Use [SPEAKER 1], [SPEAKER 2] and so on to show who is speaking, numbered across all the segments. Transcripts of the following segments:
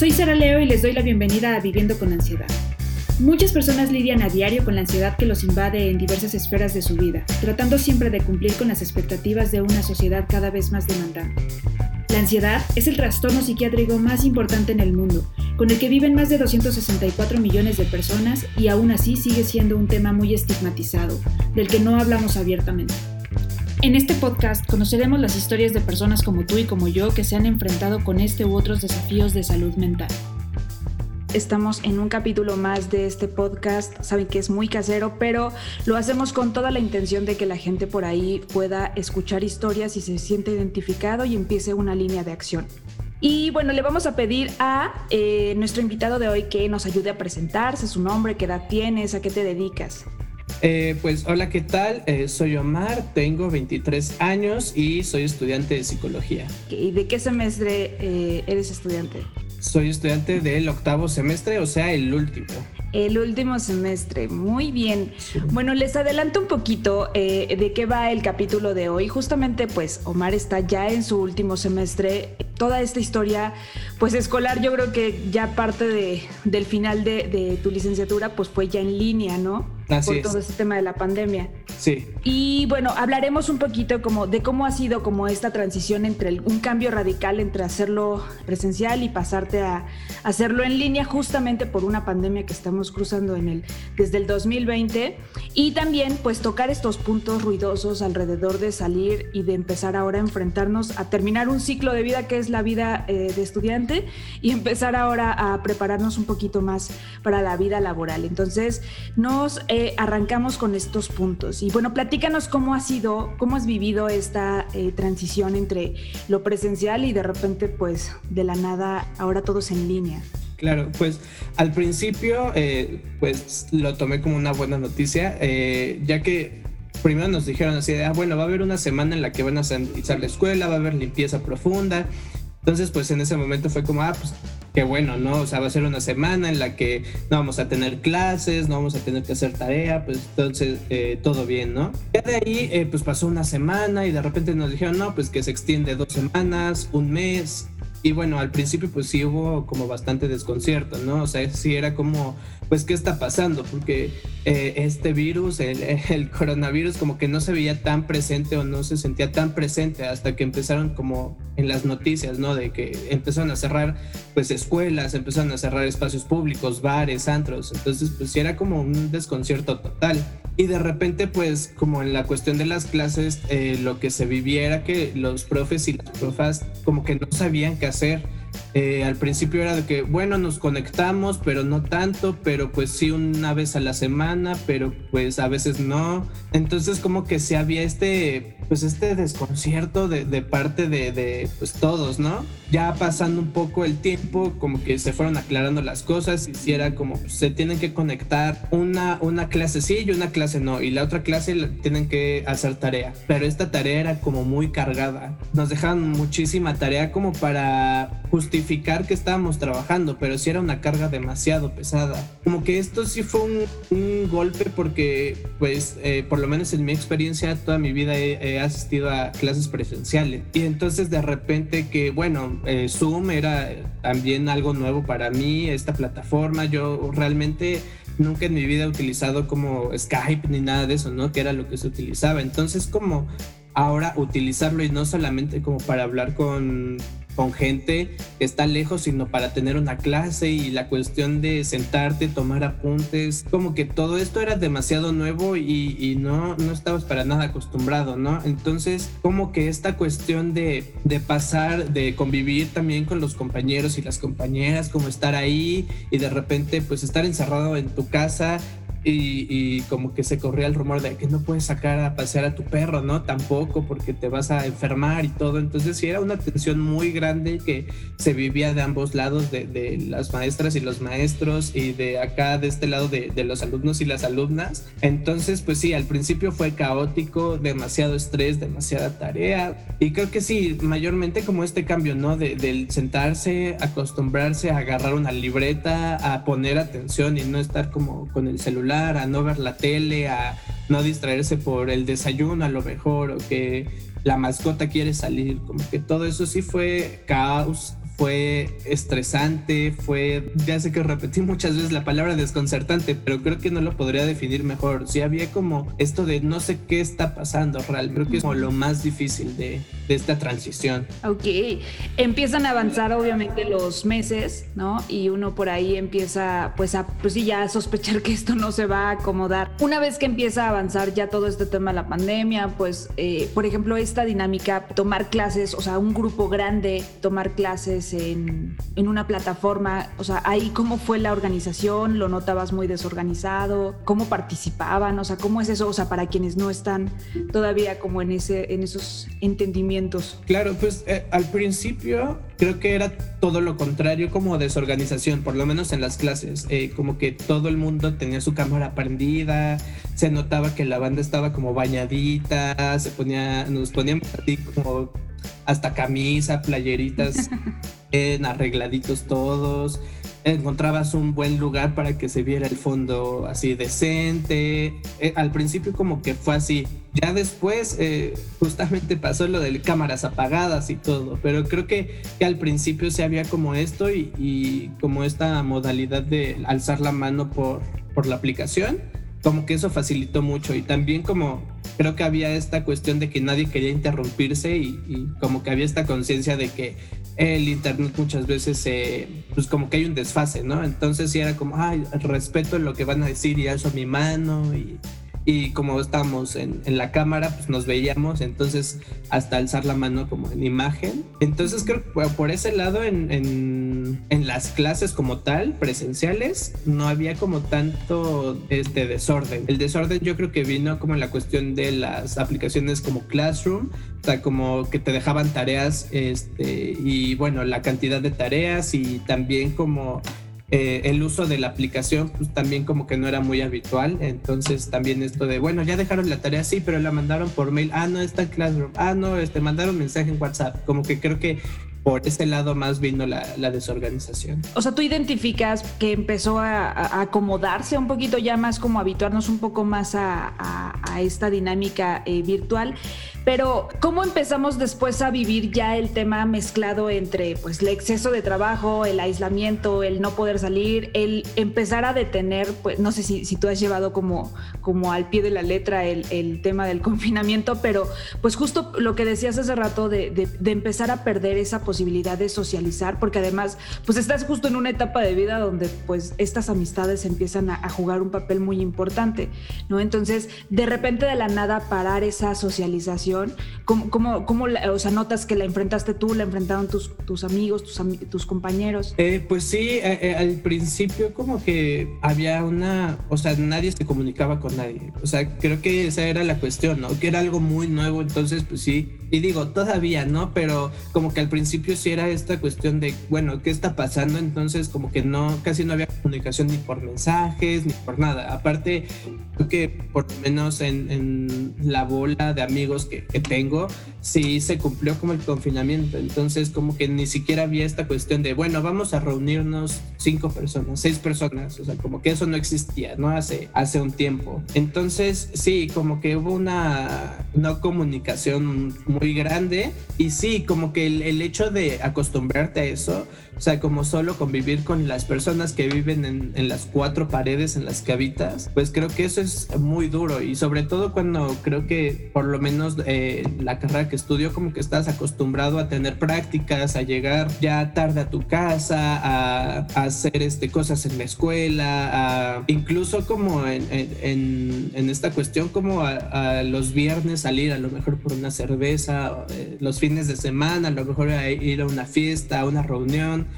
[SPEAKER 1] Soy Sara Leo y les doy la bienvenida a Viviendo con Ansiedad. Muchas personas lidian a diario con la ansiedad que los invade en diversas esferas de su vida, tratando siempre de cumplir con las expectativas de una sociedad cada vez más demandante. La ansiedad es el trastorno psiquiátrico más importante en el mundo, con el que viven más de 264 millones de personas y aún así sigue siendo un tema muy estigmatizado, del que no hablamos abiertamente. En este podcast conoceremos las historias de personas como tú y como yo que se han enfrentado con este u otros desafíos de salud mental. Estamos en un capítulo más de este podcast. Saben que es muy casero, pero lo hacemos con toda la intención de que la gente por ahí pueda escuchar historias y se siente identificado y empiece una línea de acción. Y bueno, le vamos a pedir a eh, nuestro invitado de hoy que nos ayude a presentarse, su nombre, qué edad tienes, a qué te dedicas.
[SPEAKER 2] Eh, pues hola, ¿qué tal? Eh, soy Omar, tengo 23 años y soy estudiante de psicología.
[SPEAKER 1] ¿Y de qué semestre eh, eres estudiante?
[SPEAKER 2] Soy estudiante del octavo semestre, o sea, el último.
[SPEAKER 1] El último semestre, muy bien. Bueno, les adelanto un poquito de qué va el capítulo de hoy. Justamente, pues Omar está ya en su último semestre. Toda esta historia, pues escolar, yo creo que ya parte de, del final de, de tu licenciatura, pues fue ya en línea, ¿no? por todo este tema de la pandemia.
[SPEAKER 2] Sí.
[SPEAKER 1] Y bueno, hablaremos un poquito como de cómo ha sido como esta transición entre un cambio radical entre hacerlo presencial y pasarte a hacerlo en línea justamente por una pandemia que estamos cruzando en el desde el 2020 y también pues tocar estos puntos ruidosos alrededor de salir y de empezar ahora a enfrentarnos a terminar un ciclo de vida que es la vida eh, de estudiante y empezar ahora a prepararnos un poquito más para la vida laboral. Entonces, nos arrancamos con estos puntos. Bueno, platícanos cómo ha sido, cómo has vivido esta eh, transición entre lo presencial y de repente, pues, de la nada, ahora todos en línea.
[SPEAKER 2] Claro, pues al principio, eh, pues lo tomé como una buena noticia, eh, ya que primero nos dijeron así, ah, bueno, va a haber una semana en la que van a sanitizar la escuela, va a haber limpieza profunda. Entonces, pues en ese momento fue como, ah, pues qué bueno, ¿no? O sea, va a ser una semana en la que no vamos a tener clases, no vamos a tener que hacer tarea, pues entonces eh, todo bien, ¿no? Ya de ahí, eh, pues pasó una semana y de repente nos dijeron, no, pues que se extiende dos semanas, un mes. Y bueno, al principio pues sí hubo como bastante desconcierto, ¿no? O sea, sí era como, pues, ¿qué está pasando? Porque eh, este virus, el, el, coronavirus, como que no se veía tan presente o no se sentía tan presente hasta que empezaron como en las noticias, ¿no? De que empezaron a cerrar, pues, escuelas, empezaron a cerrar espacios públicos, bares, antros. Entonces, pues, sí era como un desconcierto total. Y de repente, pues, como en la cuestión de las clases, eh, lo que se viviera que los profes y las profas como que no sabían qué hacer eh, al principio era de que, bueno, nos conectamos, pero no tanto, pero pues sí una vez a la semana, pero pues a veces no. Entonces como que sí había este, pues este desconcierto de, de parte de, de, pues todos, ¿no? Ya pasando un poco el tiempo, como que se fueron aclarando las cosas y si era como, se tienen que conectar una, una clase sí y una clase no, y la otra clase tienen que hacer tarea, pero esta tarea era como muy cargada. Nos dejaban muchísima tarea como para justificar que estábamos trabajando, pero sí era una carga demasiado pesada. Como que esto sí fue un, golpe porque, pues, eh, por lo menos en mi experiencia, toda mi vida he, asistido a clases presenciales. Y entonces de repente que, bueno, eh, Zoom era también algo nuevo para mí, esta plataforma, yo realmente nunca en mi vida he utilizado como Skype ni nada de eso, ¿no? Que era lo que se utilizaba. Entonces como ahora utilizarlo y no solamente como para hablar con con gente que está lejos, sino para tener una clase y la cuestión de sentarte, tomar apuntes, como que todo esto era demasiado nuevo y, no, no estabas para nada acostumbrado, ¿no? Entonces, como que esta cuestión de, de pasar, de convivir también con los compañeros y las compañeras, como estar ahí y de repente pues estar encerrado en tu casa y, como que se corría el rumor de que no puedes sacar a pasear a tu perro, ¿no? Tampoco porque te vas a enfermar y todo. Entonces sí era una tensión muy grande que se vivía de ambos lados, de, las maestras y los maestros y de acá, de este lado de, los alumnos y las alumnas. Entonces pues sí, al principio fue caótico, demasiado estrés, demasiada tarea. Y creo que sí, mayormente como este cambio, ¿no? De, del sentarse, acostumbrarse a agarrar una libreta, a poner atención y no estar como con el celular a no ver la tele, a no distraerse por el desayuno a lo mejor, o que la mascota quiere salir, como que todo eso sí fue caos, fue estresante, fue, ya sé que repetí muchas veces la palabra desconcertante, pero creo que no lo podría definir mejor. Sí había como esto de no sé qué está pasando real, creo que es como lo más difícil de, de esta transición.
[SPEAKER 1] Ok, empiezan a avanzar obviamente los meses, ¿no? Y uno por ahí empieza pues a, pues sí, ya a sospechar que esto no se va a acomodar. Una vez que empieza a avanzar ya todo este tema de la pandemia, pues, eh, por ejemplo, esta dinámica, tomar clases, o sea, un grupo grande, tomar clases en, una plataforma? O sea, ahí cómo fue la organización, lo notabas muy desorganizado, cómo participaban, o sea, cómo es eso, o sea, para quienes no están todavía como en, ese, en esos entendimientos.
[SPEAKER 2] Claro, pues eh, al principio creo que era todo lo contrario como desorganización, por lo menos en las clases, eh, como que todo el mundo tenía su cámara prendida, se notaba que la banda estaba como bañadita, se ponía, nos ponían así como hasta camisa, playeritas en arregladitos todos. Encontrabas un buen lugar para que se viera el fondo así decente. Eh, al principio como que fue así. Ya después eh, justamente pasó lo de cámaras apagadas y todo. Pero creo que, que al principio se había como esto y, y, como esta modalidad de alzar la mano por, por la aplicación. Como que eso facilitó mucho. Y también como creo que había esta cuestión de que nadie quería interrumpirse y, como que había esta conciencia de que el internet muchas veces pues como que hay un desfase, ¿no? Entonces sí era como, ay, respeto lo que van a decir y alzo mi mano y y como estábamos en, en, la cámara, pues nos veíamos, entonces hasta alzar la mano como en imagen. Entonces creo que por ese lado en, en, en, las clases como tal, presenciales, no había como tanto este desorden. El desorden yo creo que vino como en la cuestión de las aplicaciones como Classroom, o sea, como que te dejaban tareas este, y bueno, la cantidad de tareas y también como eh, el uso de la aplicación pues también como que no era muy habitual, entonces también esto de, bueno, ya dejaron la tarea, sí, pero la mandaron por mail, ah, no, está en Classroom, ah, no, este, mandaron mensaje en WhatsApp, como que creo que por ese lado más vino la, desorganización.
[SPEAKER 1] O sea, tú identificas que empezó a, acomodarse un poquito ya más como habituarnos un poco más a, esta dinámica eh, virtual, pero ¿cómo empezamos después a vivir ya el tema mezclado entre pues el exceso de trabajo, el aislamiento, el no poder salir, el empezar a detener, pues no sé si, si tú has llevado como, como al pie de la letra el, el, tema del confinamiento, pero pues justo lo que decías hace rato de, de, de empezar a perder esa posibilidad de socializar, porque además, pues estás justo en una etapa de vida donde pues estas amistades empiezan a, jugar un papel muy importante, ¿no? Entonces, de repente de la nada parar esa socialización, ¿cómo, cómo, cómo o sea, notas que la enfrentaste tú, la enfrentaron tus, tus amigos, tus, tus compañeros?
[SPEAKER 2] Eh, pues sí, eh, eh, al principio como que había una, o sea, nadie se comunicaba con nadie, o sea, creo que esa era la cuestión, ¿no? Que era algo muy nuevo, entonces pues sí, y digo, todavía, ¿no? Pero como que al principio sí era esta cuestión de, bueno, ¿qué está pasando? Entonces como que no, casi no había comunicación ni por mensajes, ni por nada. Aparte, creo que por lo menos en, en la bola de amigos que, que, tengo, sí se cumplió como el confinamiento. Entonces como que ni siquiera había esta cuestión de, bueno, vamos a reunirnos cinco personas, seis personas. O sea, como que eso no existía, ¿no? Hace, hace un tiempo. Entonces sí, como que hubo una no comunicación muy grande. Y sí, como que el, el, hecho de acostumbrarte a eso, o sea, como solo convivir con las personas que viven en, en, las cuatro paredes en las que habitas, pues creo que eso es muy duro. Y sobre todo cuando creo que por lo menos eh, la carrera que estudio, como que estás acostumbrado a tener prácticas, a llegar ya tarde a tu casa, a, hacer este, cosas en la escuela, a, incluso como en, en, en esta cuestión, como a, a los viernes salir a lo mejor por una cerveza eh, los fines de semana, a lo mejor ir a una fiesta, a una reunión.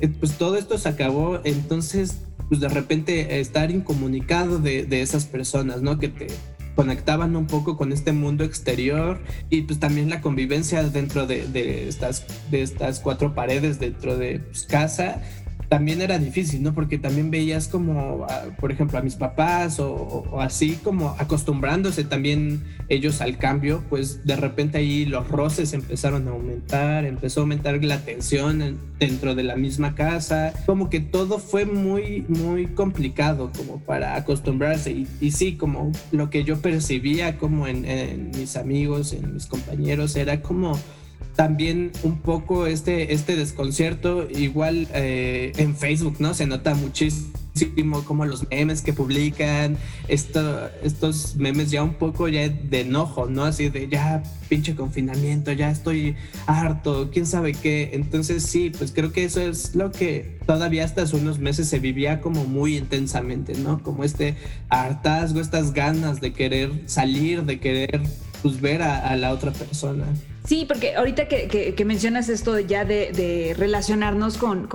[SPEAKER 2] Eh, pues todo esto se acabó, entonces pues de repente estar incomunicado de, de esas personas, ¿no? Que te conectaban un poco con este mundo exterior y pues también la convivencia dentro de, de estas, de estas cuatro paredes dentro de pues, casa también era difícil, ¿no? Porque también veías como, por ejemplo, a mis papás o, así como acostumbrándose también ellos al cambio, pues de repente ahí los roces empezaron a aumentar, empezó a aumentar la tensión dentro de la misma casa, como que todo fue muy, muy complicado como para acostumbrarse y, sí, como lo que yo percibía como en mis amigos, en mis compañeros, era como también un poco este, este desconcierto, igual eh, en Facebook, ¿no? Se nota muchísimo como los memes que publican, esto, estos memes ya un poco ya de enojo, ¿no? Así de ya pinche confinamiento, ya estoy harto, quién sabe qué. Entonces sí, pues creo que eso es lo que todavía hasta hace unos meses se vivía como muy intensamente, ¿no? Como este hartazgo, estas ganas de querer salir, de querer pues ver a la otra persona.
[SPEAKER 1] Sí, porque ahorita que, mencionas esto ya de, relacionarnos con,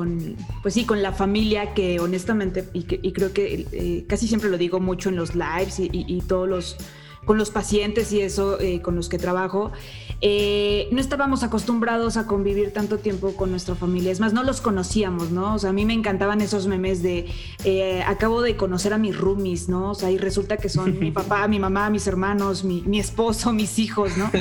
[SPEAKER 1] pues sí, con la familia, que honestamente, y, creo que eh, casi siempre lo digo mucho en los lives y todos los con los pacientes y eso eh, con los que trabajo, eh, no estábamos acostumbrados a convivir tanto tiempo con nuestra familia. Es más, no los conocíamos, ¿no? O sea, a mí me encantaban esos memes de eh, acabo de conocer a mis roomies, ¿no? O sea, y resulta que son mi papá, mi mamá, mis hermanos, mi, esposo, mis hijos, ¿no?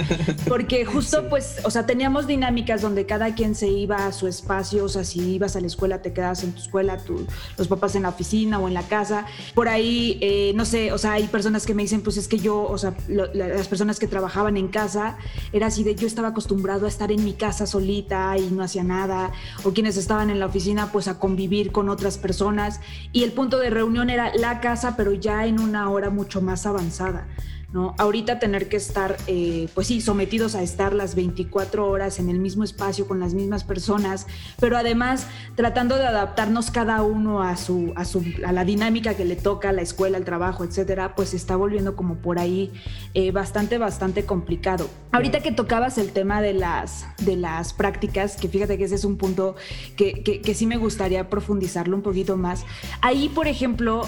[SPEAKER 1] Porque justo, pues, o sea, teníamos dinámicas donde cada quien se iba a su espacio, o sea, si ibas a la escuela, te quedabas en tu escuela, los papás en la oficina o en la casa. Por ahí, no sé, o sea, hay personas que me dicen, pues es que yo o sea, las personas que trabajaban en casa, era así de yo estaba acostumbrado a estar en mi casa solita y no hacía nada, o quienes estaban en la oficina, pues a convivir con otras personas. Y el punto de reunión era la casa, pero ya en una hora mucho más avanzada. Ahorita tener que estar, eh, pues sí, sometidos a estar las 24 horas en el mismo espacio con las mismas personas, pero además tratando de adaptarnos cada uno a su, a su, a la dinámica que le toca, la escuela, el trabajo, etcétera, pues está volviendo como por ahí eh, bastante, bastante complicado. Ahorita que tocabas el tema de las, de las prácticas, que fíjate que ese es un punto que, que, que sí me gustaría profundizarlo un poquito más. Ahí, por ejemplo,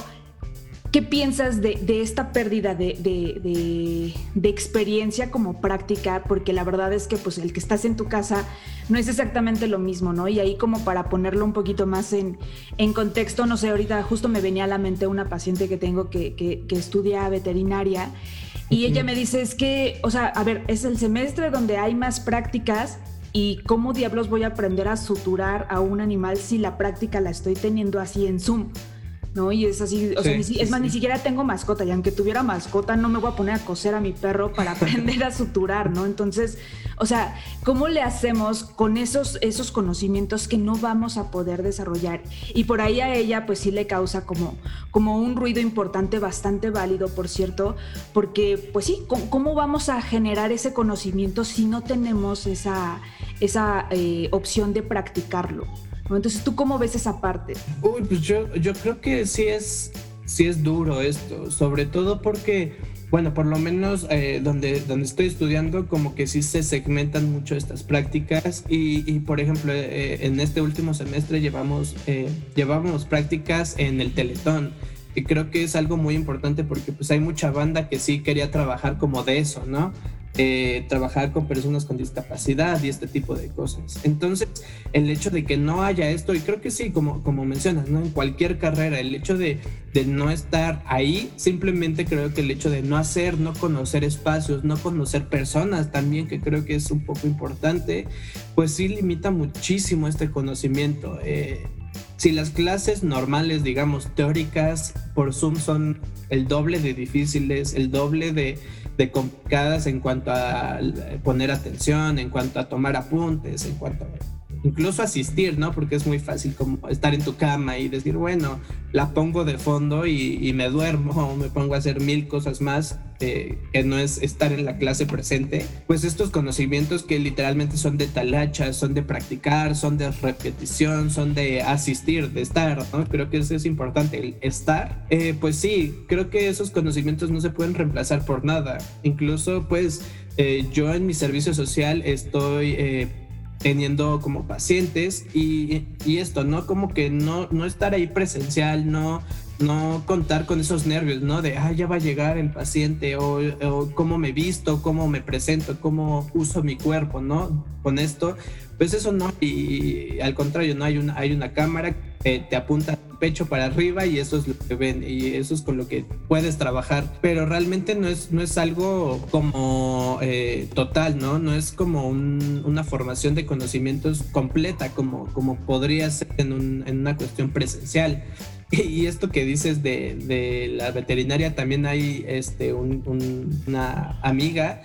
[SPEAKER 1] ¿Qué piensas de, esta pérdida de, experiencia como práctica? Porque la verdad es que pues el que estás en tu casa no es exactamente lo mismo, ¿no? Y ahí como para ponerlo un poquito más en, contexto, no sé, ahorita justo me venía a la mente una paciente que tengo que, estudia veterinaria y ella me dice, es que, o sea, a ver, es el semestre donde hay más prácticas y cómo diablos voy a aprender a suturar a un animal si la práctica la estoy teniendo así en Zoom. ¿No? Y es así, o sea, es más, ni siquiera tengo mascota, y aunque tuviera mascota, no me voy a poner a coser a mi perro para aprender a suturar, ¿no? Entonces, o sea, ¿cómo le hacemos con esos, esos conocimientos que no vamos a poder desarrollar? Y por ahí a ella, pues sí le causa como, como un ruido importante, bastante válido, por cierto, porque, pues sí, ¿cómo, vamos a generar ese conocimiento si no tenemos esa, esa eh, opción de practicarlo? Entonces, ¿tú cómo ves esa parte?
[SPEAKER 2] Uy, pues yo, yo creo que sí es, sí es duro esto, sobre todo porque, bueno, por lo menos eh, donde, donde estoy estudiando, como que sí se segmentan mucho estas prácticas y, por ejemplo, eh, en este último semestre llevamos, eh, llevamos prácticas en el Teletón y creo que es algo muy importante porque pues hay mucha banda que sí quería trabajar como de eso, ¿no? Eh, trabajar con personas con discapacidad y este tipo de cosas. Entonces, el hecho de que no haya esto, y creo que sí, como, como mencionas, ¿no? En cualquier carrera, el hecho de, de no estar ahí, simplemente creo que el hecho de no hacer, no conocer espacios, no conocer personas también, que creo que es un poco importante, pues sí limita muchísimo este conocimiento. Eh, si las clases normales, digamos, teóricas por Zoom son el doble de difíciles, el doble de, de complicadas en cuanto a poner atención, en cuanto a tomar apuntes, en cuanto a incluso asistir, ¿no? Porque es muy fácil como estar en tu cama y decir, bueno, la pongo de fondo y, me duermo me pongo a hacer mil cosas más eh, que no es estar en la clase presente. Pues estos conocimientos que literalmente son de talacha, son de practicar, son de repetición, son de asistir, de estar, ¿no? Creo que eso es importante, el estar. Eh, pues sí, creo que esos conocimientos no se pueden reemplazar por nada. Incluso, pues, eh, yo en mi servicio social estoy teniendo como pacientes y, y, esto, ¿no? Como que no, no estar ahí presencial, no, no contar con esos nervios, ¿no? De, ah, ya va a llegar el paciente o, o cómo me visto, cómo me presento, cómo uso mi cuerpo, ¿no? Con esto, pues eso no, y al contrario, ¿no? Hay una, hay una cámara que te apunta pecho para arriba y eso es lo que ven y eso es con lo que puedes trabajar. Pero realmente no es no es algo como eh, total no no es como una formación de conocimientos completa como como podría ser en, en una cuestión presencial. Y esto que dices de, de la veterinaria también hay este una amiga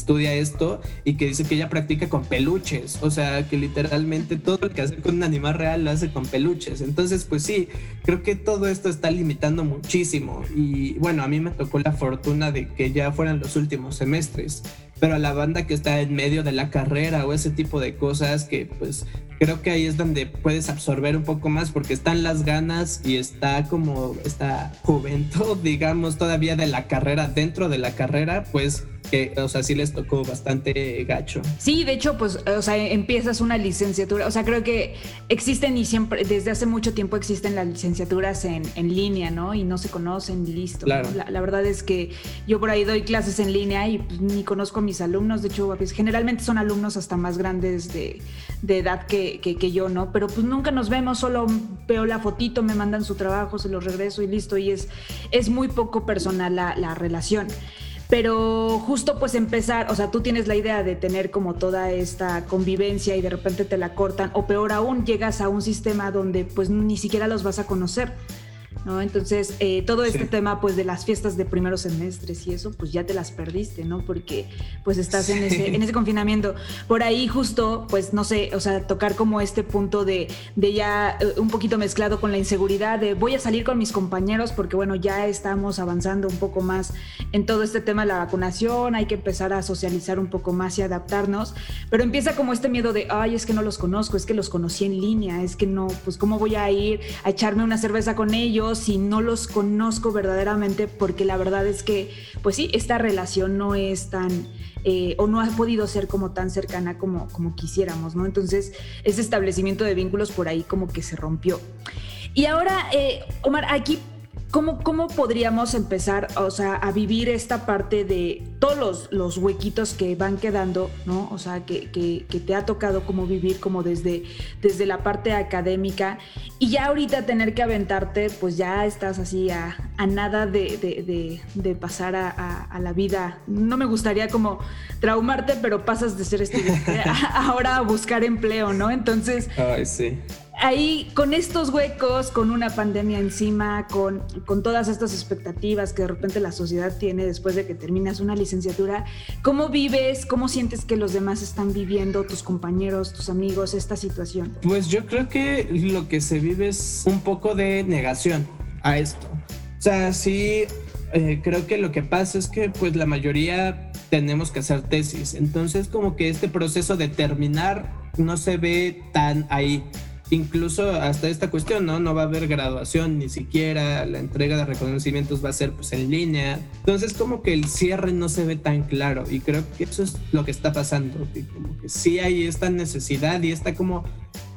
[SPEAKER 2] estudia esto y que dice que ella practica con peluches, o sea, que literalmente todo lo que hace con un animal real lo hace con peluches. Entonces, pues sí, creo que todo esto está limitando muchísimo y bueno, a mí me tocó la fortuna de que ya fueran los últimos semestres pero a la banda que está en medio de la carrera o ese tipo de cosas que pues creo que ahí es donde puedes absorber un poco más porque están las ganas y está como esta juventud, digamos, todavía de la carrera, dentro de la carrera, pues que, o sea, sí les tocó bastante gacho.
[SPEAKER 1] Sí, de hecho, pues, o sea, empiezas una licenciatura, o sea, creo que existen y siempre, desde hace mucho tiempo existen las licenciaturas en, en línea, ¿no? Y no se conocen, listo.
[SPEAKER 2] Claro.
[SPEAKER 1] La, verdad es que yo por ahí doy clases en línea y pues, ni conozco a mis alumnos, de hecho, pues, generalmente son alumnos hasta más grandes de, de edad que, que, yo, ¿no? Pero pues nunca nos vemos, solo veo la fotito, me mandan su trabajo, se los regreso y listo, y es, es muy poco personal la, la relación. Pero justo pues empezar, o sea, tú tienes la idea de tener como toda esta convivencia y de repente te la cortan, o peor aún, llegas a un sistema donde pues ni siquiera los vas a conocer. ¿No? Entonces, eh, todo este tema, pues, de las fiestas de primeros semestres y eso, pues ya te las perdiste, ¿no? Porque, pues, estás en, ese, en ese confinamiento. Por ahí justo, pues, no sé, o sea, tocar como este punto de, de ya eh, un poquito mezclado con la inseguridad de voy a salir con mis compañeros porque, bueno, ya estamos avanzando un poco más en todo este tema de la vacunación, hay que empezar a socializar un poco más y adaptarnos, pero empieza como este miedo de, ay, es que no los conozco, es que los conocí en línea, es que no, pues, ¿cómo voy a ir a echarme una cerveza con ellos? Si no los conozco verdaderamente, porque la verdad es que, pues sí, esta relación no es tan, eh, o no ha podido ser como tan cercana como, como quisiéramos, ¿no? Entonces, ese establecimiento de vínculos por ahí como que se rompió. Y ahora, eh, Omar, aquí ¿Cómo, ¿Cómo, podríamos empezar o sea, a vivir esta parte de todos los, los huequitos que van quedando, ¿no? O sea, que, que, que, te ha tocado como vivir como desde, desde la parte académica y ya ahorita tener que aventarte, pues ya estás así a, a nada de, de, de pasar a, a, la vida. No me gustaría como traumarte, pero pasas de ser estudiante ahora a buscar empleo, ¿no? Entonces...
[SPEAKER 2] Ay, sí
[SPEAKER 1] ahí con estos huecos, con una pandemia encima, con, con todas estas expectativas que de repente la sociedad tiene después de que terminas una licenciatura, ¿cómo vives, cómo sientes que los demás están viviendo, tus compañeros, tus amigos, esta situación?
[SPEAKER 2] Pues yo creo que lo que se vive es un poco de negación a esto. O sea, sí, eh, creo que lo que pasa es que pues la mayoría tenemos que hacer tesis, entonces como que este proceso de terminar no se ve tan ahí incluso hasta esta cuestión, ¿no? No va a haber graduación ni siquiera, la entrega de reconocimientos va a ser pues en línea. Entonces como que el cierre no se ve tan claro y creo que eso es lo que está pasando, como que sí hay esta necesidad y esta como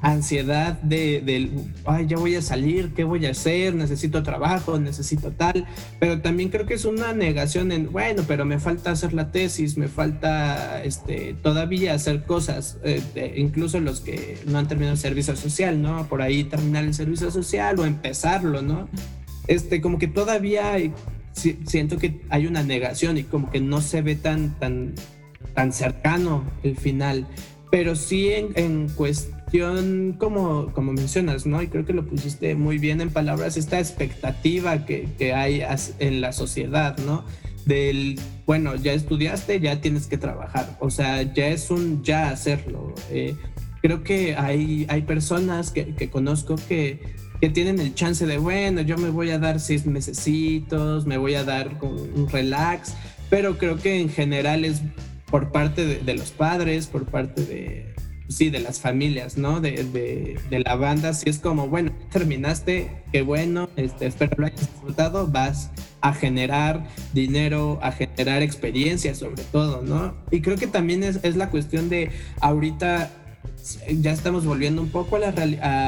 [SPEAKER 2] ansiedad de, del, ay, ya voy a salir, ¿qué voy a hacer? Necesito trabajo, necesito tal, pero también creo que es una negación en, bueno, pero me falta hacer la tesis, me falta este, todavía hacer cosas, eh, incluso los que no han terminado el servicio social, ¿no? Por ahí terminar el servicio social o empezarlo, ¿no? Este, como que todavía siento que hay una negación y como que no se ve tan, tan, tan cercano el final, pero sí en, en cuestión como, como mencionas, ¿no? Y creo que lo pusiste muy bien en palabras, esta expectativa que, que hay en la sociedad, ¿no? Del, bueno, ya estudiaste, ya tienes que trabajar, o sea, ya es un ya hacerlo. Eh, creo que hay, hay personas que, que conozco que, que tienen el chance de, bueno, yo me voy a dar seis mesecitos, me voy a dar un relax, pero creo que en general es por parte de los padres, por parte de, sí, de las familias, ¿no? De, de, la banda, si es como, bueno, terminaste, qué bueno, este, espero lo hayas disfrutado, vas a generar dinero, a generar experiencia sobre todo, ¿no? Y creo que también es, es la cuestión de ahorita ya estamos volviendo un poco a la,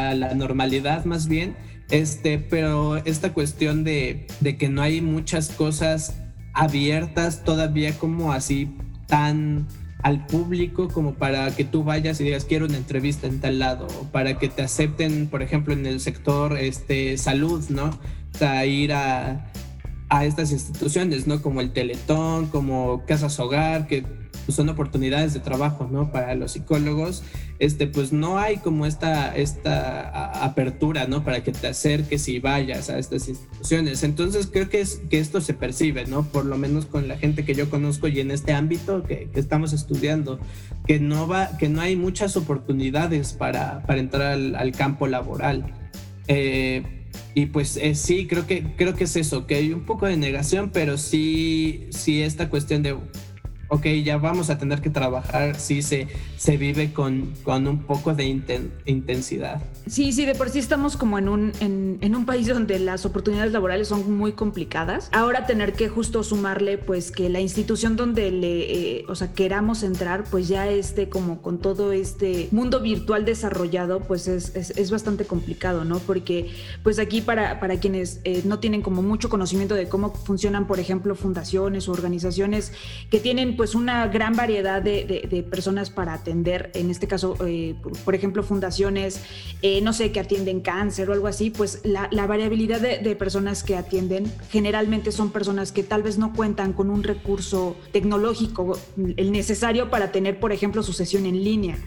[SPEAKER 2] a la normalidad más bien, este, pero esta cuestión de, de que no hay muchas cosas abiertas todavía como así tan al público como para que tú vayas y digas quiero una entrevista en tal lado, para que te acepten, por ejemplo, en el sector este, salud, ¿no? O ir a, a estas instituciones, ¿no? Como el Teletón, como Casas Hogar, que son oportunidades de trabajo, ¿no? Para los psicólogos. Este, pues no hay como esta, esta apertura, ¿no? Para que te acerques y vayas a estas instituciones. Entonces creo que, es, que esto se percibe, ¿no? Por lo menos con la gente que yo conozco y en este ámbito que, estamos estudiando, que no, va, que no hay muchas oportunidades para, para entrar al, campo laboral. Eh, y pues eh, sí, creo que, creo que es eso, que hay un poco de negación, pero sí, sí esta cuestión de ok, ya vamos a tener que trabajar, sí se, se vive con, con un poco de intensidad.
[SPEAKER 1] Sí, sí, de por sí estamos como en un, en, en, un país donde las oportunidades laborales son muy complicadas. Ahora tener que justo sumarle pues que la institución donde le, eh, o sea, queramos entrar pues ya esté como con todo este mundo virtual desarrollado pues es, es, es bastante complicado, ¿no? Porque pues aquí para, para quienes eh, no tienen como mucho conocimiento de cómo funcionan, por ejemplo, fundaciones o organizaciones que tienen pues una gran variedad de, de, personas para atender, en este caso, eh, por ejemplo, fundaciones, eh, no sé, que atienden cáncer o algo así, pues la, la variabilidad de, personas que atienden generalmente son personas que tal vez no cuentan con un recurso tecnológico, el necesario para tener, por ejemplo, su sesión en línea.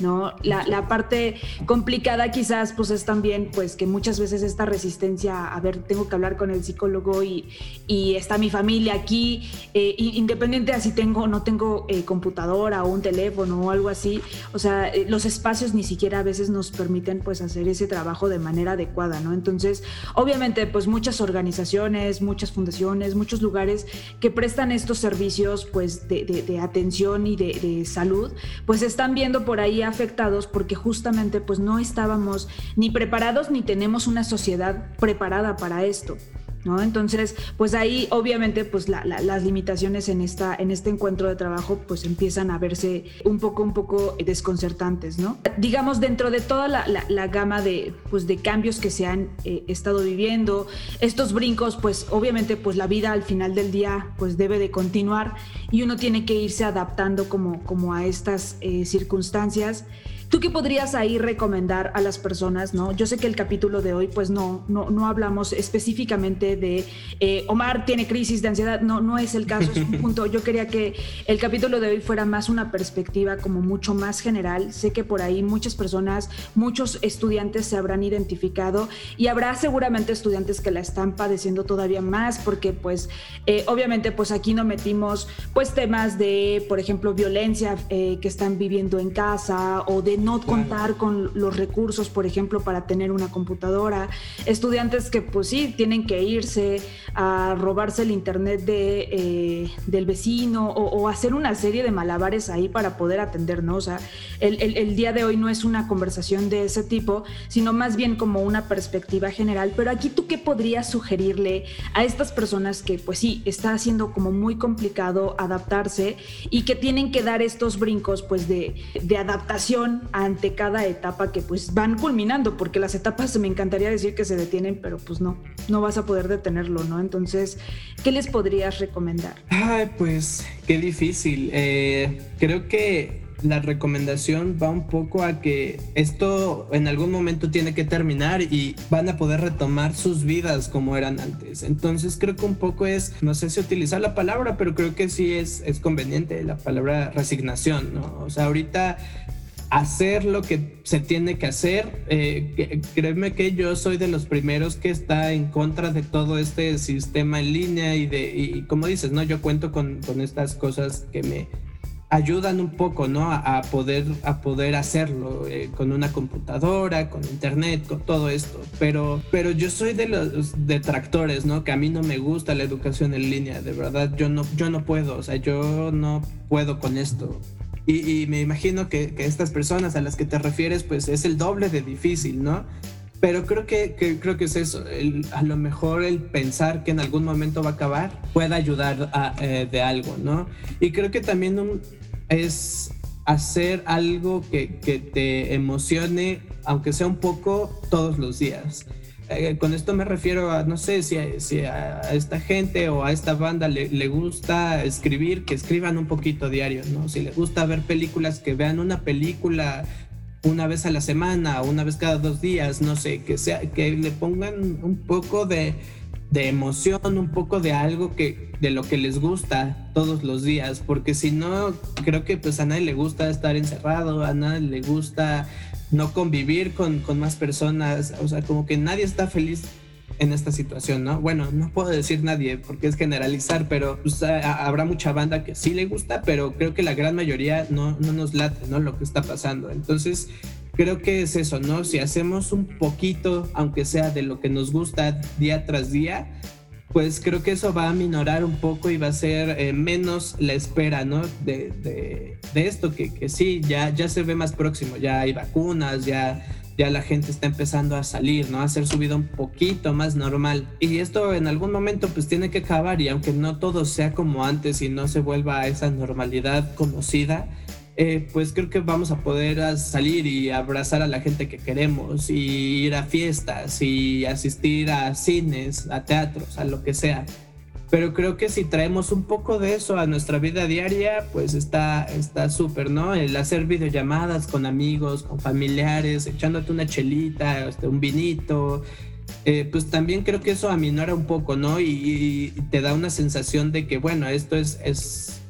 [SPEAKER 1] ¿No? La, la, parte complicada quizás pues es también pues que muchas veces esta resistencia, a ver, tengo que hablar con el psicólogo y, y está mi familia aquí, eh, independiente de si tengo o no tengo eh, computadora o un teléfono o algo así, o sea, eh, los espacios ni siquiera a veces nos permiten pues hacer ese trabajo de manera adecuada, ¿no? Entonces, obviamente pues muchas organizaciones, muchas fundaciones, muchos lugares que prestan estos servicios pues de, de, de atención y de, de salud, pues están viendo por ahí afectados porque justamente pues no estábamos ni preparados ni tenemos una sociedad preparada para esto. ¿No? Entonces, pues ahí obviamente pues las limitaciones en, esta, en este encuentro de trabajo pues empiezan a verse un poco, un poco desconcertantes, ¿no? Digamos, dentro de toda la, gama de, pues, de cambios que se han eh, estado viviendo, estos brincos, pues obviamente pues la vida al final del día pues debe de continuar y uno tiene que irse adaptando como, como a estas eh, circunstancias. ¿Tú qué podrías ahí recomendar a las personas? ¿no? Yo sé que el capítulo de hoy, pues no, no, no hablamos específicamente de eh, Omar tiene crisis de ansiedad, no, no es el caso, es un punto. Yo quería que el capítulo de hoy fuera más una perspectiva como mucho más general. Sé que por ahí muchas personas, muchos estudiantes se habrán identificado y habrá seguramente estudiantes que la están padeciendo todavía más porque pues eh, obviamente pues aquí no metimos pues temas de, por ejemplo, violencia eh, que están viviendo en casa o de no contar con los recursos, por ejemplo, para tener una computadora, estudiantes que pues sí, tienen que a robarse el internet de, eh, del vecino o, hacer una serie de malabares ahí para poder atendernos. O sea, el, el, día de hoy no es una conversación de ese tipo, sino más bien como una perspectiva general. Pero aquí tú qué podrías sugerirle a estas personas que pues sí, está haciendo como muy complicado adaptarse y que tienen que dar estos brincos pues de, de adaptación ante cada etapa que pues van culminando, porque las etapas me encantaría decir que se detienen, pero pues no, no vas a poder detenerlo, ¿no? Entonces, ¿qué les podrías recomendar?
[SPEAKER 2] Ay, pues qué difícil. Eh, creo que la recomendación va un poco a que esto en algún momento tiene que terminar y van a poder retomar sus vidas como eran antes. Entonces creo que un poco es, no sé si utilizar la palabra, pero creo que sí es, es conveniente la palabra resignación, ¿no? O sea, ahorita hacer lo que se tiene que hacer. Eh, créeme que yo soy de los primeros que está en contra de todo este sistema en línea y de, y como dices, ¿no? Yo cuento con, estas cosas que me ayudan un poco, ¿no? A, poder, a poder hacerlo eh, con una computadora, con internet, con todo esto. Pero, pero yo soy de los detractores, ¿no? Que a mí no me gusta la educación en línea, de verdad, yo no, yo no puedo, o sea, yo no puedo con esto. Y, me imagino que, estas personas a las que te refieres, pues es el doble de difícil, ¿no? Pero creo que, creo que es eso. a lo mejor el pensar que en algún momento va a acabar puede ayudar eh, de algo, ¿no? Y creo que también es hacer algo que te emocione, aunque sea un poco, todos los días. Eh, con esto me refiero a, no sé, si, a, esta gente o a esta banda le, le, gusta escribir, que escriban un poquito diario, ¿no? Si le gusta ver películas, que vean una película una vez a la semana, una vez cada dos días, no sé, que, sea, que le pongan un poco de, de emoción, un poco de algo que de lo que les gusta todos los días, porque si no creo que pues a nadie le gusta estar encerrado, a nadie le gusta no convivir con, con más personas, o sea, como que nadie está feliz en esta situación, ¿no? Bueno, no puedo decir nadie porque es generalizar, pero pues, habrá mucha banda que sí le gusta, pero creo que la gran mayoría no, no nos late, ¿no? Lo que está pasando. Entonces, creo que es eso, ¿no? Si hacemos un poquito, aunque sea de lo que nos gusta día tras día, pues creo que eso va a minorar un poco y va a ser eh, menos la espera, ¿no? De, de, esto que, que, sí, ya, ya se ve más próximo, ya hay vacunas, ya ya la gente está empezando a salir, ¿no? A hacer su vida un poquito más normal. Y esto en algún momento pues tiene que acabar y aunque no todo sea como antes y no se vuelva a esa normalidad conocida, eh, pues creo que vamos a poder salir y abrazar a la gente que queremos y ir a fiestas y asistir a cines, a teatros, a lo que sea. Pero creo que si traemos un poco de eso a nuestra vida diaria, pues está súper, ¿no? El hacer videollamadas con amigos, con familiares, echándote una chelita, este, un vinito, eh, pues también creo que eso aminora un poco, ¿no? Y, te da una sensación de que, bueno, esto es, es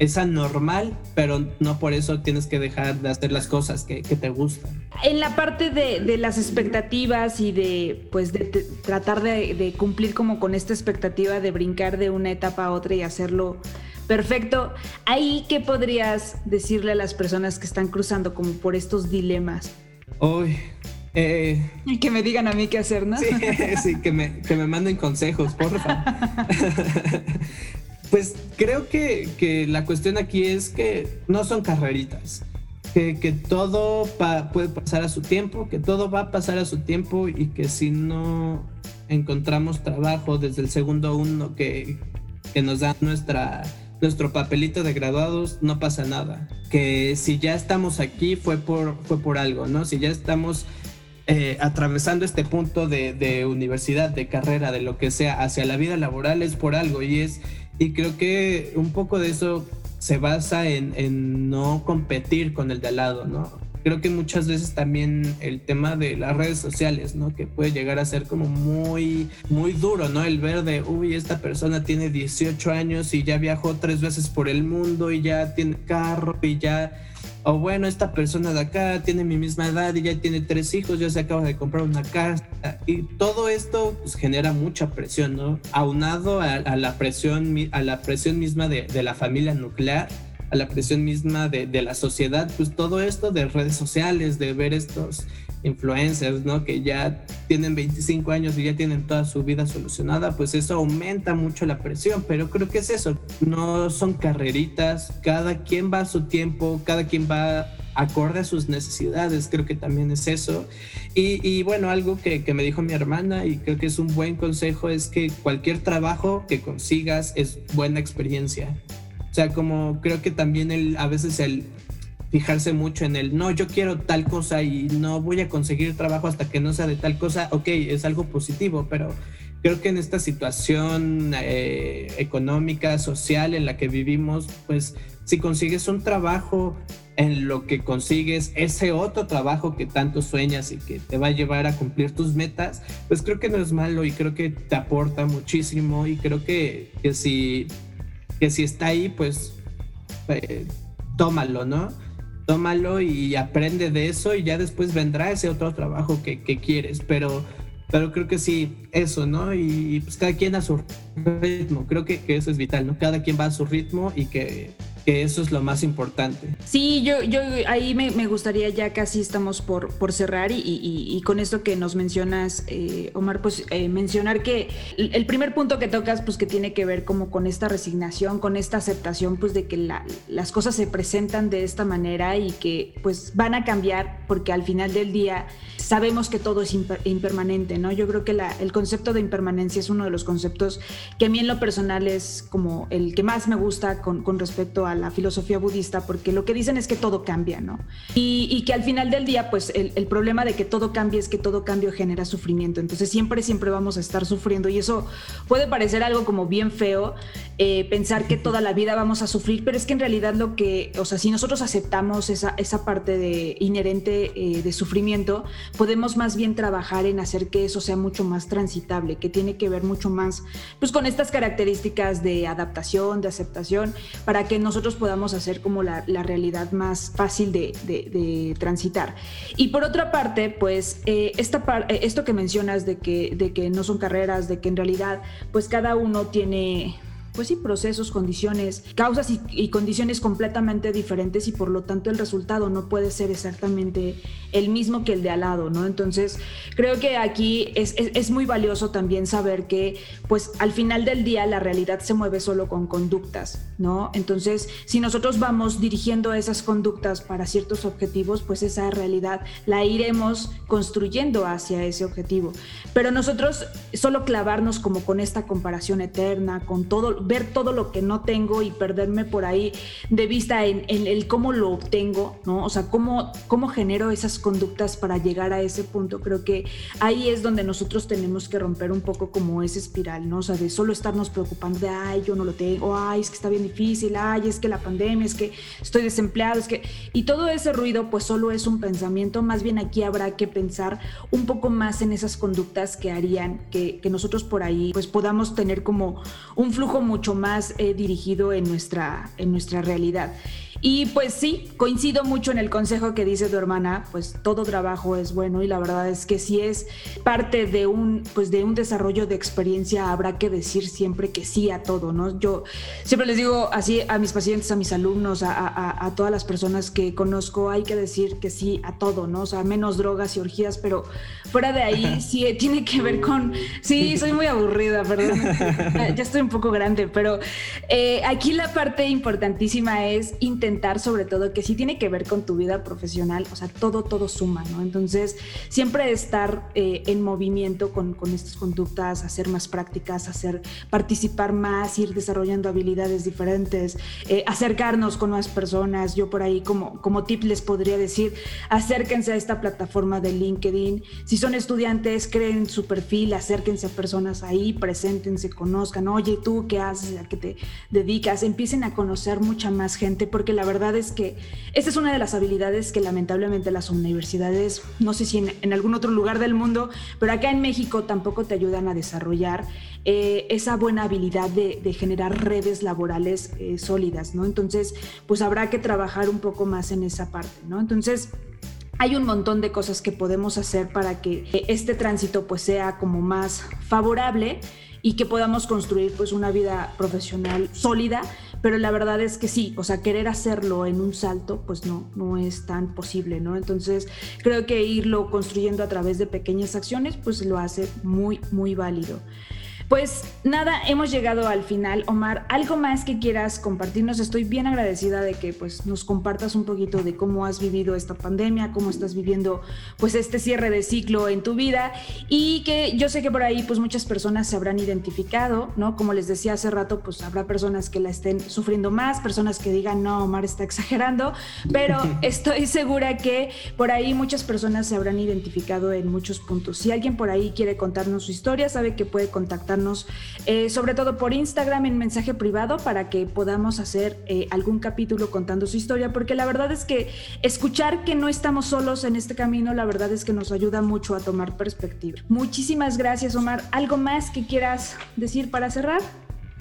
[SPEAKER 2] es anormal, pero no por eso tienes que dejar de hacer las cosas que, te gustan.
[SPEAKER 1] En la parte de, las expectativas y de, pues, de, tratar de, cumplir como con esta expectativa de brincar de una etapa a otra y hacerlo perfecto, ahí qué podrías decirle a las personas que están cruzando como por estos dilemas.
[SPEAKER 2] Hoy. Eh,
[SPEAKER 1] y que me digan a mí qué hacer, ¿no?
[SPEAKER 2] Sí, sí que, me, que me manden consejos, porfa. Pues creo que, la cuestión aquí es que no son carreritas, que, todo puede pasar a su tiempo, que todo va a pasar a su tiempo y que si no encontramos trabajo desde el segundo uno que, nos da nuestra, nuestro papelito de graduados, no pasa nada. Que si ya estamos aquí fue por, fue por algo, ¿no? Si ya estamos eh, atravesando este punto de, de, universidad, de carrera, de lo que sea, hacia la vida laboral es por algo y es y creo que un poco de eso se basa en, no competir con el de al lado, ¿no? Creo que muchas veces también el tema de las redes sociales, ¿no? Que puede llegar a ser como muy, muy duro, ¿no? El ver de, uy, esta persona tiene 18 años y ya viajó tres veces por el mundo y ya tiene carro y ya o bueno, esta persona de acá tiene mi misma edad y ya tiene tres hijos, ya se acaba de comprar una casa. Y todo esto pues, genera mucha presión, ¿no? Aunado a, la, presión, a la presión misma de, de la familia nuclear, a la presión misma de, de, la sociedad, pues todo esto de redes sociales, de ver estos influencers, ¿no? Que ya tienen 25 años y ya tienen toda su vida solucionada, pues eso aumenta mucho la presión, pero creo que es eso, no son carreritas, cada quien va a su tiempo, cada quien va acorde a sus necesidades, creo que también es eso. Y, bueno, algo que, que, me dijo mi hermana y creo que es un buen consejo es que cualquier trabajo que consigas es buena experiencia. O sea, como creo que también el, a veces el fijarse mucho en el, no, yo quiero tal cosa y no voy a conseguir trabajo hasta que no sea de tal cosa, ok, es algo positivo, pero creo que en esta situación eh, económica, social en la que vivimos, pues si consigues un trabajo en lo que consigues ese otro trabajo que tanto sueñas y que te va a llevar a cumplir tus metas, pues creo que no es malo y creo que te aporta muchísimo y creo que, que si, que si está ahí, pues eh, tómalo, ¿no? Tómalo y aprende de eso y ya después vendrá ese otro trabajo que, quieres, pero, pero creo que sí, eso, ¿no? Y, pues cada quien a su ritmo, creo que, que, eso es vital, ¿no? Cada quien va a su ritmo y que que eso es lo más importante.
[SPEAKER 1] Sí, yo, yo ahí me, gustaría, ya casi estamos por, por cerrar y, con esto que nos mencionas, eh, Omar, pues eh, mencionar que el primer punto que tocas, pues que tiene que ver como con esta resignación, con esta aceptación, pues de que las cosas se presentan de esta manera y que pues van a cambiar porque al final del día sabemos que todo es impermanente, ¿no? Yo creo que el concepto de impermanencia es uno de los conceptos que a mí en lo personal es como el que más me gusta con, con respecto a a la filosofía budista, porque lo que dicen es que todo cambia, ¿no? Y, que al final del día, pues el, el, problema de que todo cambie es que todo cambio genera sufrimiento. Entonces siempre, siempre vamos a estar sufriendo y eso puede parecer algo como bien feo, eh, pensar que toda la vida vamos a sufrir, pero es que en realidad lo que, o sea, si nosotros aceptamos esa, esa parte de inherente eh, de sufrimiento, podemos más bien trabajar en hacer que eso sea mucho más transitable, que tiene que ver mucho más pues con estas características de adaptación, de aceptación, para que nosotros podamos hacer como la, la realidad más fácil de, de, transitar. Y por otra parte, pues eh, esta esto que mencionas de que, de que no son carreras, de que en realidad pues cada uno tiene pues sí, procesos, condiciones, causas y, condiciones completamente diferentes y por lo tanto el resultado no puede ser exactamente el mismo que el de al lado, ¿no? Entonces, creo que aquí es, es, muy valioso también saber que, pues al final del día la realidad se mueve solo con conductas, ¿no? Entonces, si nosotros vamos dirigiendo esas conductas para ciertos objetivos, pues esa realidad la iremos construyendo hacia ese objetivo. Pero nosotros solo clavarnos como con esta comparación eterna, con todo ver todo lo que no tengo y perderme por ahí de vista en, el cómo lo obtengo, ¿no? O sea, cómo, cómo genero esas conductas para llegar a ese punto. Creo que ahí es donde nosotros tenemos que romper un poco como esa espiral, ¿no? O sea, de solo estarnos preocupando de, ay, yo no lo tengo, ay, es que está bien difícil, ay, es que la pandemia, es que estoy desempleado, es que... Y todo ese ruido pues solo es un pensamiento, más bien aquí habrá que pensar un poco más en esas conductas que harían que, que nosotros por ahí pues podamos tener como un flujo mucho más eh, dirigido en nuestra, en nuestra realidad. Y pues sí, coincido mucho en el consejo que dice tu hermana, pues todo trabajo es bueno y la verdad es que si es parte de un, pues de un desarrollo de experiencia habrá que decir siempre que sí a todo, ¿no? Yo siempre les digo así a mis pacientes, a mis alumnos, a, a, todas las personas que conozco, hay que decir que sí a todo, ¿no? O sea, menos drogas y orgías, pero fuera de ahí sí tiene que ver con, sí, soy muy aburrida, perdón, ya estoy un poco grande, pero eh, aquí la parte importantísima es intentar sobre todo que sí tiene que ver con tu vida profesional, o sea, todo, todo suma, ¿no? Entonces, siempre estar eh, en movimiento con, con, estas conductas, hacer más prácticas, hacer participar más, ir desarrollando habilidades diferentes, eh, acercarnos con más personas. Yo por ahí como, como tip les podría decir, acérquense a esta plataforma de LinkedIn. Si son estudiantes, creen su perfil, acérquense a personas ahí, preséntense, conozcan, oye, tú qué haces, a qué te dedicas, empiecen a conocer mucha más gente, porque la verdad es que esta es una de las habilidades que lamentablemente las universidades, no sé si en, algún otro lugar del mundo, pero acá en México tampoco te ayudan a desarrollar eh, esa buena habilidad de, generar redes laborales eh, sólidas, ¿no? Entonces, pues habrá que trabajar un poco más en esa parte, ¿no? Entonces, hay un montón de cosas que podemos hacer para que este tránsito pues sea como más favorable y que podamos construir pues una vida profesional sólida pero la verdad es que sí, o sea, querer hacerlo en un salto, pues no, no es tan posible, ¿no? Entonces, creo que irlo construyendo a través de pequeñas acciones, pues lo hace muy, muy válido. Pues nada, hemos llegado al final. Omar, ¿algo más que quieras compartirnos? Estoy bien agradecida de que pues, nos compartas un poquito de cómo has vivido esta pandemia, cómo estás viviendo pues, este cierre de ciclo en tu vida y que yo sé que por ahí pues, muchas personas se habrán identificado, ¿no? Como les decía hace rato, pues habrá personas que la estén sufriendo más, personas que digan, no, Omar está exagerando, pero estoy segura que por ahí muchas personas se habrán identificado en muchos puntos. Si alguien por ahí quiere contarnos su historia, sabe que puede contactarnos eh, sobre todo por Instagram en mensaje privado para que podamos hacer eh, algún capítulo contando su historia, porque la verdad es que escuchar que no estamos solos en este camino, la verdad es que nos ayuda mucho a tomar perspectiva. Muchísimas gracias, Omar. ¿Algo más que quieras decir para cerrar?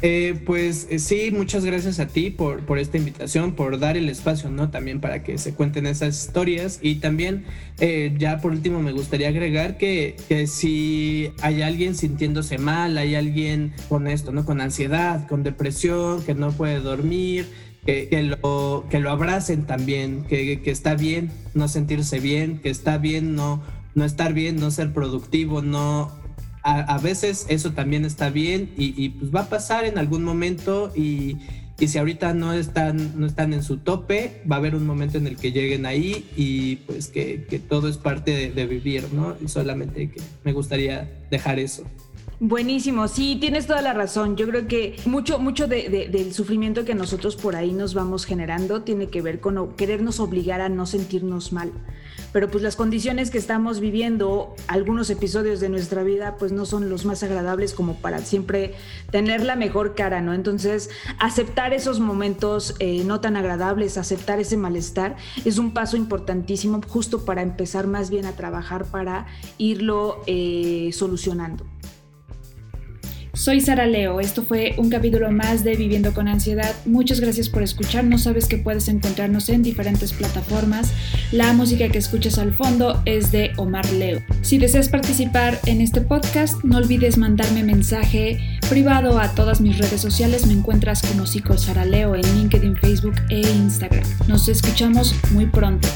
[SPEAKER 2] Eh, pues eh, sí, muchas gracias a ti por, por esta invitación, por dar el espacio, ¿no? También para que se cuenten esas historias. Y también, eh, ya por último, me gustaría agregar que, que, si hay alguien sintiéndose mal, hay alguien con esto, ¿no? Con ansiedad, con depresión, que no puede dormir, que, que, lo, que lo abracen también, que, que está bien no sentirse bien, que está bien no, no estar bien, no ser productivo, no a, veces eso también está bien y, pues va a pasar en algún momento y, si ahorita no están, no están en su tope, va a haber un momento en el que lleguen ahí y pues que, todo es parte de, vivir, ¿no? Y solamente que me gustaría dejar eso.
[SPEAKER 1] Buenísimo, sí, tienes toda la razón. Yo creo que mucho, mucho del sufrimiento que nosotros por ahí nos vamos generando tiene que ver con querernos obligar a no sentirnos mal. Pero pues las condiciones que estamos viviendo, algunos episodios de nuestra vida, pues no son los más agradables como para siempre tener la mejor cara, ¿no? Entonces, aceptar esos momentos eh, no tan agradables, aceptar ese malestar, es un paso importantísimo justo para empezar más bien a trabajar para irlo eh, solucionando.
[SPEAKER 3] Soy Sara Leo, esto fue un capítulo más de Viviendo con Ansiedad. Muchas gracias por escucharnos, sabes que puedes encontrarnos en diferentes plataformas. La música que escuchas al fondo es de Omar Leo. Si deseas participar en este podcast, no olvides mandarme mensaje privado a todas mis redes sociales. Me encuentras como Psico Sara Leo en LinkedIn, Facebook e Instagram. Nos escuchamos muy pronto.